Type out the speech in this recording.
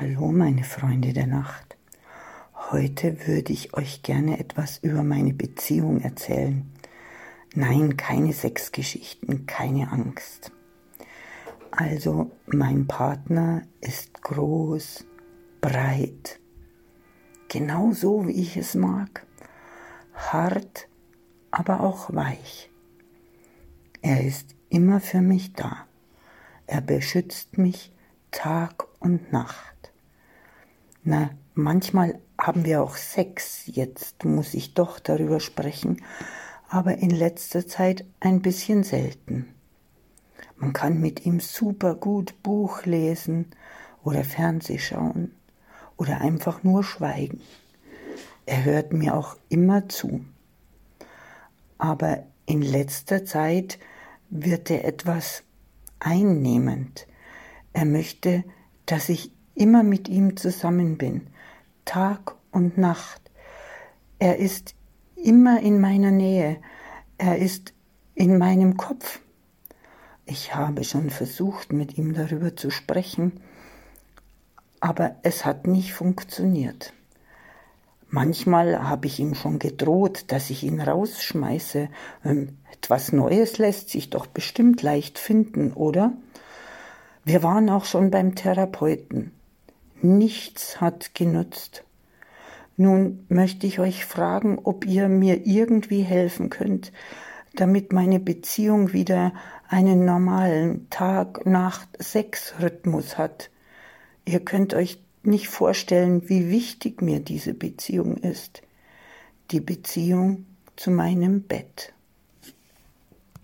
Hallo meine Freunde der Nacht. Heute würde ich euch gerne etwas über meine Beziehung erzählen. Nein, keine Sexgeschichten, keine Angst. Also, mein Partner ist groß, breit, genau so wie ich es mag, hart, aber auch weich. Er ist immer für mich da. Er beschützt mich Tag und Nacht. Na, manchmal haben wir auch Sex, jetzt muss ich doch darüber sprechen, aber in letzter Zeit ein bisschen selten. Man kann mit ihm super gut Buch lesen oder Fernseh schauen oder einfach nur schweigen. Er hört mir auch immer zu. Aber in letzter Zeit wird er etwas einnehmend. Er möchte, dass ich immer mit ihm zusammen bin, Tag und Nacht. Er ist immer in meiner Nähe, er ist in meinem Kopf. Ich habe schon versucht, mit ihm darüber zu sprechen, aber es hat nicht funktioniert. Manchmal habe ich ihm schon gedroht, dass ich ihn rausschmeiße. Ähm, etwas Neues lässt sich doch bestimmt leicht finden, oder? Wir waren auch schon beim Therapeuten. Nichts hat genutzt. Nun möchte ich euch fragen, ob ihr mir irgendwie helfen könnt, damit meine Beziehung wieder einen normalen Tag-Nacht-Sex-Rhythmus hat. Ihr könnt euch nicht vorstellen, wie wichtig mir diese Beziehung ist. Die Beziehung zu meinem Bett.